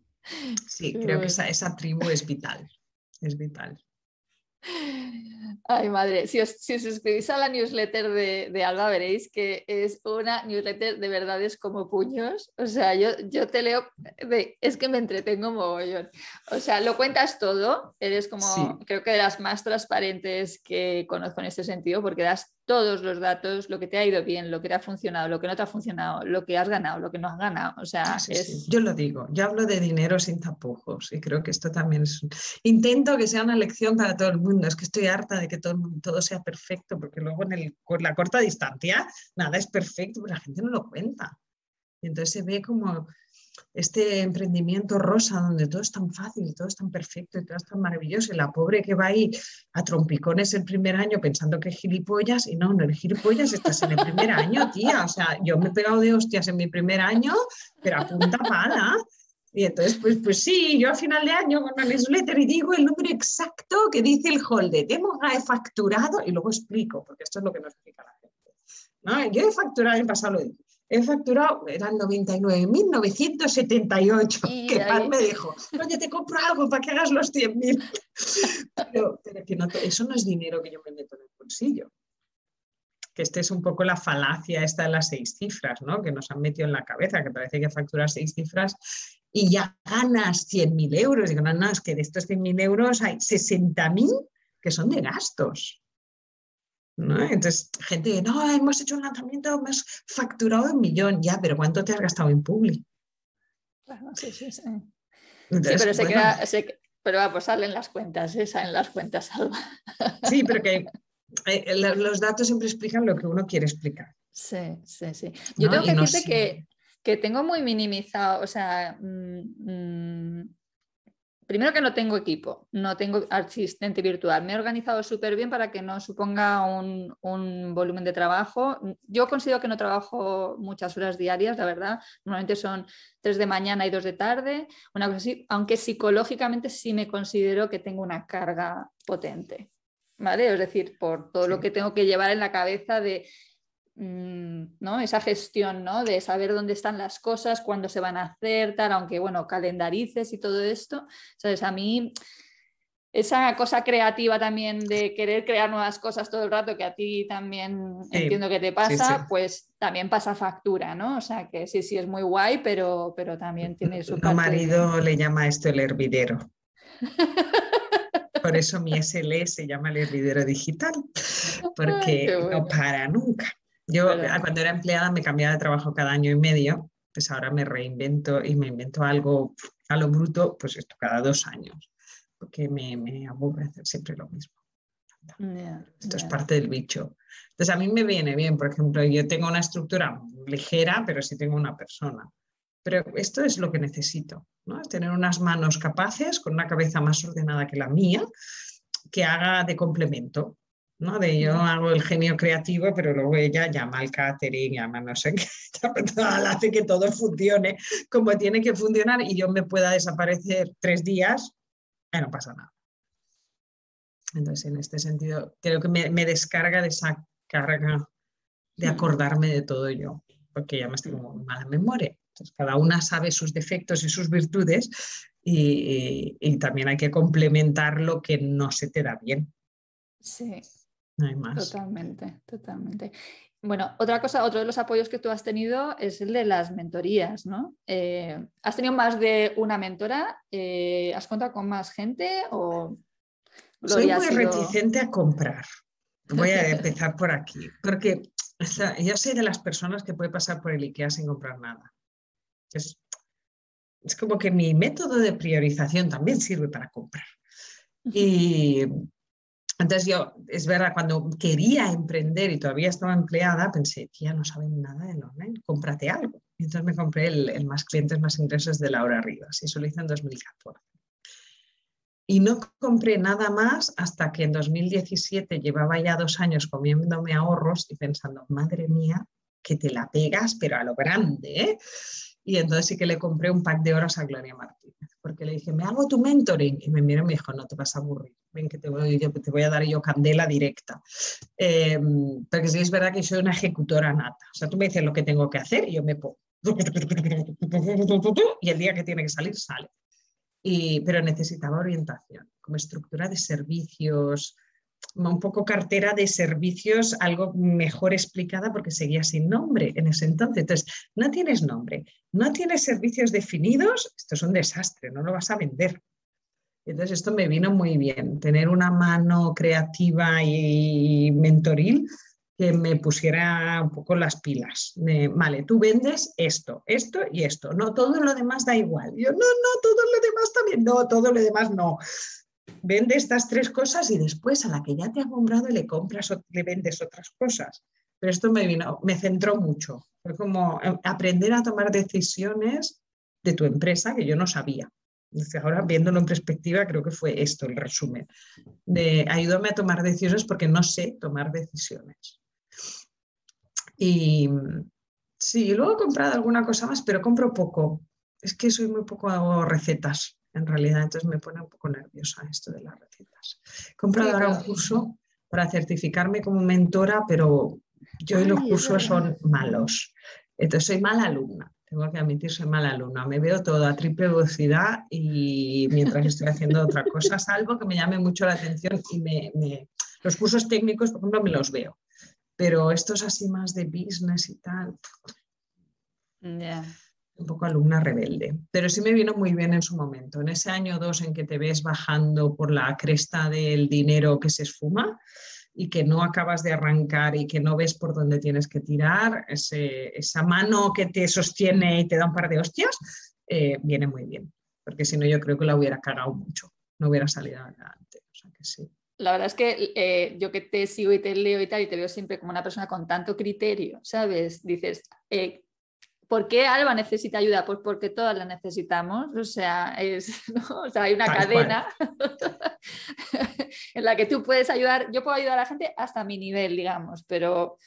sí, creo que esa, esa tribu es vital, es vital. Ay, madre, si os, si os suscribís a la newsletter de, Alba veréis que es una newsletter de verdades como puños. O sea, yo, yo te leo, es que me entretengo mogollón. O sea, lo cuentas todo, eres como, creo que de las más transparentes que conozco en este sentido, porque das todos los datos, lo que te ha ido bien, lo que te ha funcionado, lo que no te ha funcionado, lo que has ganado, lo que no has ganado. O sea, es... yo lo digo, yo hablo de dinero sin tapujos y creo que esto también es... Intento que sea una lección para todo el mundo, es que estoy harta de que todo, todo sea perfecto, porque luego en el, la corta distancia nada es perfecto, pero la gente no lo cuenta. Y entonces se ve como este emprendimiento rosa donde todo es tan fácil, todo es tan perfecto y todo es tan maravilloso. Y la pobre que va ahí a trompicones el primer año pensando que es gilipollas y no, no eres gilipollas, estás en el primer año, tía. O sea, yo me he pegado de hostias en mi primer año, pero a punta pala. Y entonces, pues, pues sí, yo a final de año con la newsletter y digo el número exacto que dice el holder. Hemos facturado y luego explico, porque esto es lo que nos explica la gente. ¿no? Yo he facturado, en pasado lo digo, he facturado, eran 99.978, que Paz me dijo, oye, te compro algo para que hagas los 100.000. Pero, pero que no, eso no es dinero que yo me meto en el bolsillo. Que esta es un poco la falacia esta de las seis cifras, ¿no? Que nos han metido en la cabeza, que parece que facturas seis cifras y ya ganas 100.000 euros. Digo, no, no, es que de estos 100.000 euros hay 60.000 que son de gastos. Entonces, gente, no, hemos hecho un lanzamiento, hemos facturado un millón, ya, pero ¿cuánto te has gastado en publi? Claro, sí, sí, sí. pero se queda, pero va, pues salen las cuentas, ¿eh? salen las cuentas, Alba. Sí, pero que eh, los datos siempre explican lo que uno quiere explicar. Sí, sí, sí. Yo tengo que decirte que, que, tengo muy minimizado, o sea, mm, mm, primero que no tengo equipo, no tengo asistente virtual. Me he organizado súper bien para que no suponga un, volumen de trabajo. Yo considero que no trabajo muchas horas diarias, la verdad. Normalmente son tres de mañana y dos de tarde, una cosa así, aunque psicológicamente sí me considero que tengo una carga potente. ¿Vale? Es decir, por todo lo que tengo que llevar en la cabeza de ¿no? esa gestión ¿no? de saber dónde están las cosas, cuándo se van a hacer, tal, aunque bueno, calendarices y todo esto. ¿Sabes? A mí esa cosa creativa también de querer crear nuevas cosas todo el rato, que a ti también entiendo que te pasa, pues también pasa factura, ¿no? O sea que sí, sí, es muy guay, pero, pero también tiene su... Mi marido le llama esto el hervidero. Por eso mi SL se llama el hervidero digital, porque no para nunca. Yo cuando era empleada me cambiaba de trabajo cada año y medio, pues ahora me reinvento y me invento algo a lo bruto, pues esto cada dos años, porque me, me aburre hacer siempre lo mismo. esto es parte del bicho. Entonces a mí me viene bien, por ejemplo, yo tengo una estructura ligera, pero sí tengo una persona. Pero esto es lo que necesito, ¿no? tener unas manos capaces, con una cabeza más ordenada que la mía, que haga de complemento. ¿No? De yo hago el genio creativo, pero luego ella llama al catering, llama no sé qué, hace que todo funcione como tiene que funcionar y yo me pueda desaparecer tres días, y no pasa nada. Entonces, en este sentido, creo que me, descarga de esa carga de acordarme de todo yo, porque ya me estoy como mala memoria. Entonces, cada una sabe sus defectos y sus virtudes y, y también hay que complementar lo que no se te da bien. Sí, no hay más. Totalmente, totalmente. Bueno, otra cosa, otro de los apoyos que tú has tenido es el de las mentorías, ¿no? Eh, ¿Has tenido más de una mentora? Eh, ¿Has contado con más gente? O Soy muy reticente a comprar. Voy a empezar por aquí, porque yo soy de las personas que puede pasar por el IKEA sin comprar nada. Es, es como que mi método de priorización también sirve para comprar. Y entonces yo, es verdad, cuando quería emprender y todavía estaba empleada, pensé, tía, no saben nada de online, cómprate algo. Entonces me compré el, Más Clientes, Más Ingresos de Laura Rivas y eso lo hice en 2014. Y no compré nada más hasta que en 2017 llevaba ya dos años comiéndome ahorros y pensando, madre mía, que te la pegas, pero a lo grande. ¿eh? Y entonces sí que le compré un pack de horas a Gloria Martínez, porque le dije, me hago tu mentoring. Y me miró y me dijo, no te vas a aburrir, ven que te voy, te voy a dar yo candela directa. Eh, porque sí es verdad que soy una ejecutora nata. O sea, tú me dices lo que tengo que hacer y yo me pongo. Y el día que tiene que salir, sale. Y, pero necesitaba orientación, como estructura de servicios, un poco cartera de servicios algo mejor explicada porque seguía sin nombre en ese entonces. Entonces, no tienes nombre, no tienes servicios definidos, esto es un desastre, no lo vas a vender. Entonces, esto me vino muy bien, tener una mano creativa y mentoril que me pusiera un poco las pilas. vale, tú vendes esto, esto y esto. No, todo lo demás da igual. Yo, no, no, todo lo demás también. No, todo lo demás no. Vende estas tres cosas y después a la que ya te ha comprado le compras o le vendes otras cosas. Pero esto me vino, me centró mucho. Fue como eh, aprender a tomar decisiones de tu empresa que yo no sabía. ahora viéndolo en perspectiva, creo que fue esto el resumen. De ayúdame a tomar decisiones porque no sé tomar decisiones. Y sí, luego he comprado alguna cosa más, pero compro poco. Es que soy muy poco hago recetas, en realidad, entonces me pone un poco nerviosa esto de las recetas. He comprado ahora un curso para certificarme como mentora, pero yo y los cursos son malos. Entonces soy mala alumna, tengo que admitir, soy mala alumna. Me veo todo a triple velocidad y mientras estoy haciendo otra cosa, salvo que me llame mucho la atención y me, los cursos técnicos, por ejemplo, me los veo pero esto es así más de business y tal. Un poco alumna rebelde, pero sí me vino muy bien en su momento. En ese año o dos en que te ves bajando por la cresta del dinero que se esfuma y que no acabas de arrancar y que no ves por dónde tienes que tirar, esa mano que te sostiene y te da un par de hostias, eh, viene muy bien, porque si no yo creo que la hubiera cagado mucho, no hubiera salido adelante. La verdad es que eh, yo que te sigo y te leo y tal, y te veo siempre como una persona con tanto criterio, ¿sabes? Dices, eh, ¿por qué Alba necesita ayuda? Pues porque todas la necesitamos, o sea, es, hay una cadena en la que tú puedes ayudar, yo puedo ayudar a la gente hasta mi nivel, digamos, pero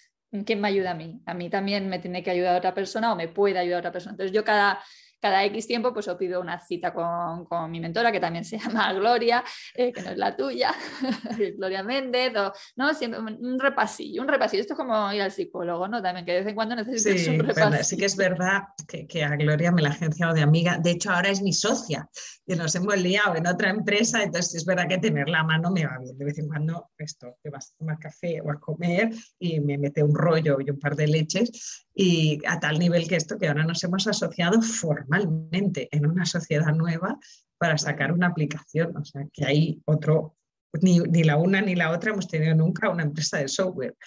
¿quién me ayuda a mí? A mí también me tiene que ayudar otra persona o me puede ayudar otra persona. Entonces yo cada cada X tiempo pues os pido una cita con, con mi mentora, que también se llama Gloria, eh, que no es la tuya, Gloria Méndez, o, ¿no? Siempre un repasillo, un repasillo. Esto es como ir al psicólogo, ¿no? También que de vez en cuando necesitas un repasillo. sí que es verdad que, que, a Gloria me la agenciado de amiga, de hecho ahora es mi socia, que nos hemos liado en otra empresa, entonces es verdad que tener la mano me va bien. De vez en cuando esto, te vas a tomar café o a comer y me mete un rollo y un par de leches y a tal nivel que esto que ahora nos hemos asociado formalmente en una sociedad nueva para sacar una aplicación. O sea, que hay otro, ni, la una ni la otra hemos tenido nunca una empresa de software.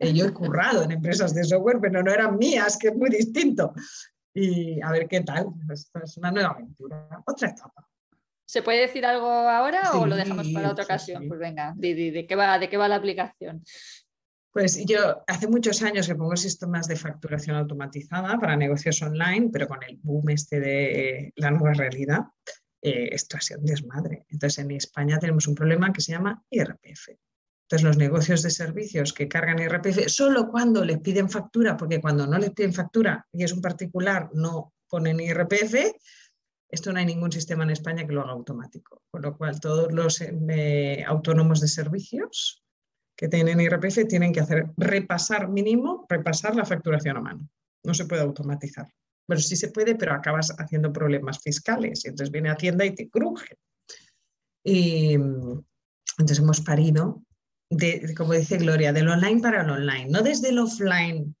Eh, yo he currado en empresas de software, pero no eran mías, que es muy distinto. Y a ver qué tal. Esto es una nueva aventura, otra etapa. ¿Se puede decir algo ahora o lo dejamos para otra ocasión? Pues venga, de, qué va, ¿de qué va la aplicación? Pues yo hace muchos años que pongo sistemas de facturación automatizada para negocios online, pero con el boom este de la nueva realidad, eh, esto ha sido un desmadre. Entonces en España tenemos un problema que se llama IRPF. Entonces los negocios de servicios que cargan IRPF solo cuando les piden factura, porque cuando no les piden factura y es un particular no ponen IRPF, esto no hay ningún sistema en España que lo haga automático. Con lo cual todos los eh, autónomos de servicios que tienen IRPF tienen que hacer repasar mínimo, repasar la facturación a mano. No se puede automatizar. Bueno, sí se puede, pero acabas haciendo problemas fiscales y entonces viene Hacienda y te cruje. Y entonces hemos parido, de, como dice Gloria, del online para el online, no desde el offline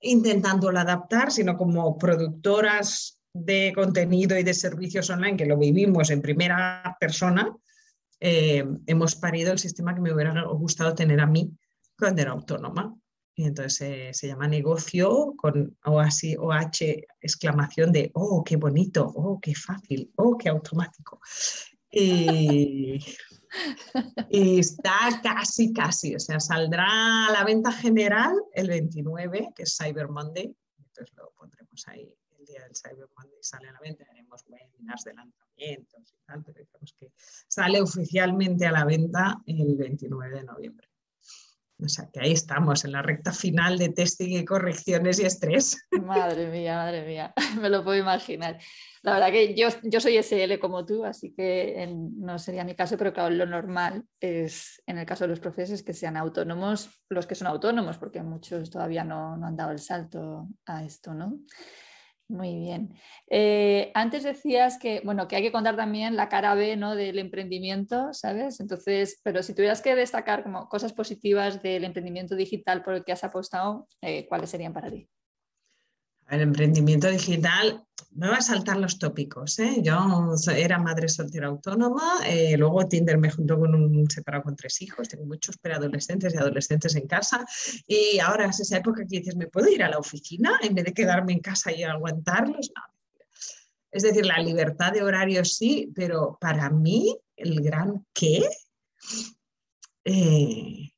intentándolo adaptar, sino como productoras de contenido y de servicios online que lo vivimos en primera persona, eh, hemos parido el sistema que me hubiera gustado tener a mí cuando era autónoma. Y entonces eh, se llama negocio con o así, OH exclamación de, oh, qué bonito, oh, qué fácil, oh, qué automático. Y, y, está casi, casi, o sea, saldrá a la venta general el 29, que es Cyber Monday, entonces lo pondremos ahí día del Cyber Monday, sale a la venta, haremos webinars de lanzamientos y tal, pero digamos que sale oficialmente a la venta el 29 de noviembre. O sea que ahí estamos, en la recta final de testing y correcciones y estrés. Madre mía, madre mía, me lo puedo imaginar. La verdad que yo, yo soy SL como tú, así que no sería mi caso, pero claro, lo normal es, en el caso de los profesores, que sean autónomos los que son autónomos, porque muchos todavía no, no han dado el salto a esto, ¿no? Muy bien. Eh, antes decías que, bueno, que hay que contar también la cara B ¿no? del emprendimiento, ¿sabes? Entonces, pero si tuvieras que destacar como cosas positivas del emprendimiento digital por el que has apostado, eh, ¿cuáles serían para ti? El emprendimiento digital, me va a saltar los tópicos. ¿eh? Yo era madre soltera autónoma, eh, luego Tinder me juntó con un separado con tres hijos, tengo muchos preadolescentes y adolescentes en casa y ahora es esa época que dices, ¿me puedo ir a la oficina en vez de quedarme en casa y aguantarlos? Es decir, la libertad de horario sí, pero para mí el gran qué eh,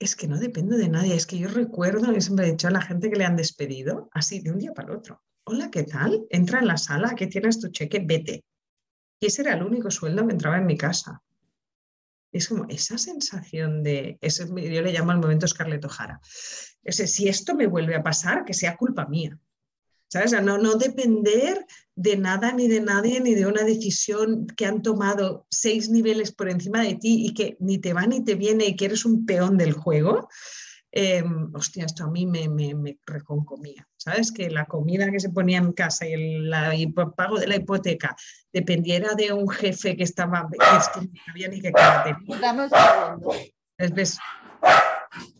es que no dependo de nadie. Es que yo recuerdo, y siempre he dicho a la gente que le han despedido, así de un día para el otro. Hola, ¿qué tal? Entra en la sala, que tienes tu cheque, vete. Y ese era el único sueldo que entraba en mi casa. Es como esa sensación de, ese, yo le llamo al momento Scarlett O'Hara. Ese, si esto me vuelve a pasar, que sea culpa mía. ¿Sabes? no, no depender de nada ni de nadie ni de una decisión que han tomado seis niveles por encima de ti y que ni te va ni te viene y que eres un peón del juego. Em, hostia, esto a mí me, me, reconcomía. ¿Sabes? Que la comida que se ponía en casa y el, pago de la hipoteca dependiera de un jefe que estaba, que, que no sabía ni qué cara tenía. ¿Ves?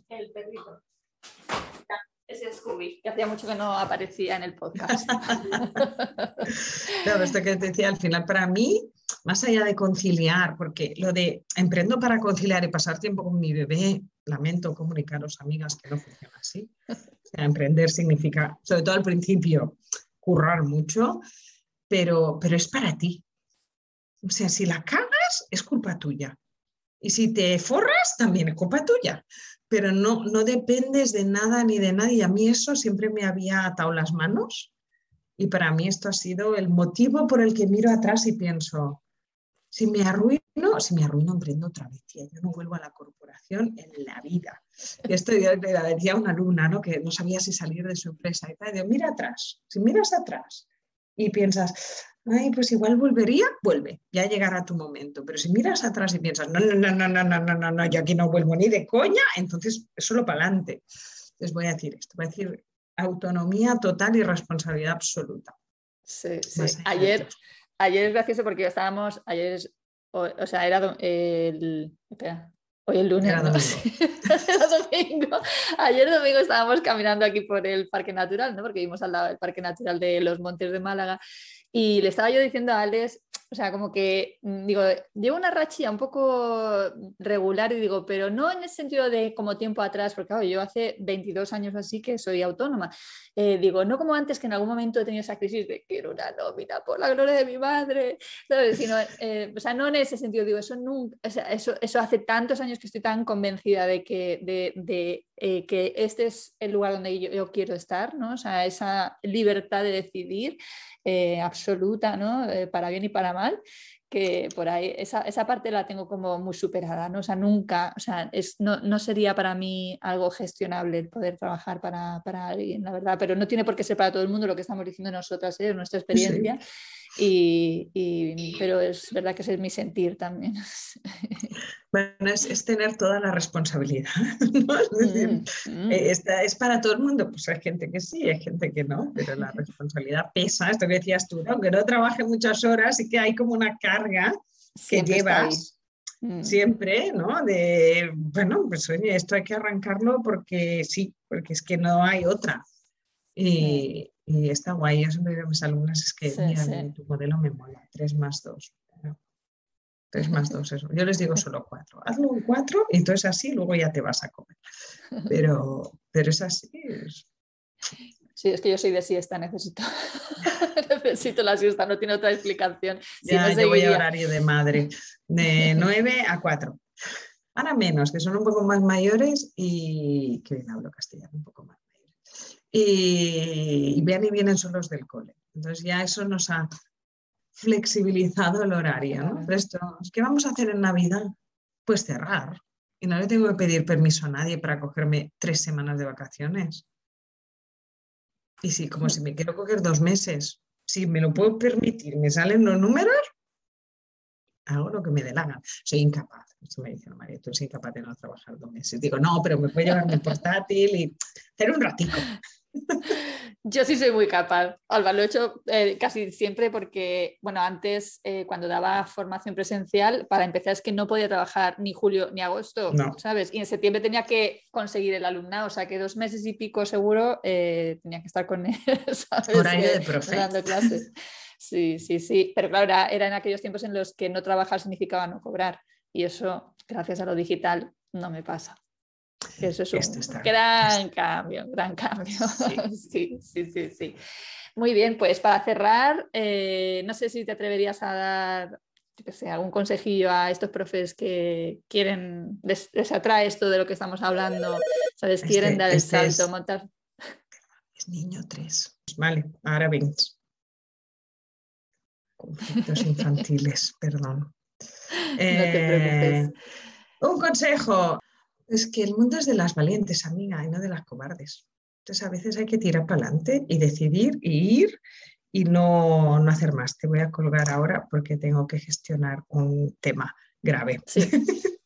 El perrito. Ese Scooby, que hacía mucho que no aparecía en el podcast. claro, esto que te decía, al final para mí, más allá de conciliar, porque lo de emprendo para conciliar y pasar tiempo con mi bebé, lamento comunicaros, amigas, que no funciona así. O sea, emprender significa, sobre todo al principio, currar mucho, pero, pero es para ti. O sea, si la cagas, es culpa tuya. Y si te forras, también es culpa tuya pero no, no dependes de nada ni de nadie. A mí eso siempre me había atado las manos y para mí esto ha sido el motivo por el que miro atrás y pienso, si me arruino, si me arruino, emprendo otra vez, tía. Yo no vuelvo a la corporación en la vida. Y esto yo le decía a una alumna, ¿no? Que no sabía si salir de su empresa. Y tal, mira atrás, si miras atrás y piensas, ay, pues igual volvería, vuelve, ya llegará tu momento. Pero si miras atrás y piensas, no, no, no, no, no, no, no, no, no, yo aquí no vuelvo ni de coña, entonces es solo para adelante. Les voy a decir esto, voy a decir autonomía total y responsabilidad absoluta. Sí, sí. Ayer, ayer es gracioso porque estábamos, ayer, o, sea, era el, espera, Hoy el lunes. Era domingo. Ayer domingo estábamos caminando aquí por el Parque Natural, ¿no? Porque vimos al lado del Parque Natural de los Montes de Málaga y le estaba yo diciendo a Alex, o sea, como que, mm, digo, llevo una rachilla un poco regular y digo, pero no en el sentido de como tiempo atrás, porque yo hace 22 años así que soy autónoma. Eh, digo, no como antes que en algún momento he tenido esa crisis de quiero una nómina por la gloria de mi madre, ¿sabes? Eh, o sea, no en ese sentido, digo, eso nunca, o sea, eso, eso hace tantos años que estoy tan convencida de que, de, eh, que este es el lugar donde yo, quiero estar, ¿no? O sea, esa libertad de decidir. Absoluta, ¿no? Para bien y para mal, que por ahí esa, esa, parte la tengo como muy superada, ¿no? O sea, nunca, o sea, es, no, no, sería para mí algo gestionable el poder trabajar para, para, alguien, la verdad, pero no tiene por qué ser para todo el mundo lo que estamos diciendo nosotras, ¿eh? nuestra experiencia. Y, pero es verdad que ese es mi sentir también. Bueno, es, tener toda la responsabilidad. ¿no? Es decir, mm, mm. Eh, es para todo el mundo. Pues hay gente que sí, hay gente que no, pero la responsabilidad pesa, esto que decías tú, aunque no trabaje muchas horas, y que hay como una carga que llevas. Mm. Siempre, ¿no? De, bueno, pues oye, esto hay que arrancarlo porque sí, porque es que no hay otra. Y, y está guay, yo siempre digo a mis alumnas, es que mira, tu modelo me mola, 3 más 2. 3 más 2, eso. Yo les digo solo 4. Hazlo un 4 y entonces así luego ya te vas a comer. Pero, pero es así. Sí, es que yo soy de siesta, necesito, necesito la siesta, no tiene otra explicación. ya, yo voy a horario de madre, de 9 a 4. Ahora menos, que son un poco más mayores y que bien hablo castellano, un poco más y, vean y vienen solos del cole. Entonces ya eso nos ha flexibilizado el horario. ¿no? esto, ¿qué vamos a hacer en Navidad? Pues cerrar. Y no le tengo que pedir permiso a nadie para cogerme tres semanas de vacaciones. Y sí, como si me quiero coger dos meses, si me lo puedo permitir, me salen los números, hago lo que me dé la gana. Soy incapaz. Esto me dice, María, tú eres incapaz de no trabajar dos meses. Digo, no, pero me puedo llevar mi portátil y hacer un ratito. Yo sí soy muy capaz. Alba, lo he hecho eh, casi siempre porque, bueno, antes eh, cuando daba formación presencial, para empezar es que no podía trabajar ni julio ni agosto, ¿sabes? Y en septiembre tenía que conseguir el alumnado, o sea que dos meses y pico seguro eh, tenía que estar con él, ¿sabes? Horario de profe. Dando clases. Sí, sí, sí. Pero claro, era, era en aquellos tiempos en los que no trabajar significaba no cobrar. Y eso, gracias a lo digital, no me pasa. Eso es un gran cambio, gran cambio. Sí. sí. sí, sí, Muy bien, pues para cerrar, eh, no sé si te atreverías a dar que sé, algún consejillo a estos profes que quieren, les, atrae esto de lo que estamos hablando, ¿sabes? Este, quieren dar el este salto, montar. Es niño 3. Vale, ahora ven. Conflictos infantiles, perdón. no te preocupes. Eh, un consejo, es que el mundo es de las valientes, amiga, y no de las cobardes. Entonces a veces hay que tirar para adelante y decidir y ir y no, no hacer más. Te voy a colgar ahora porque tengo que gestionar un tema grave. Sí.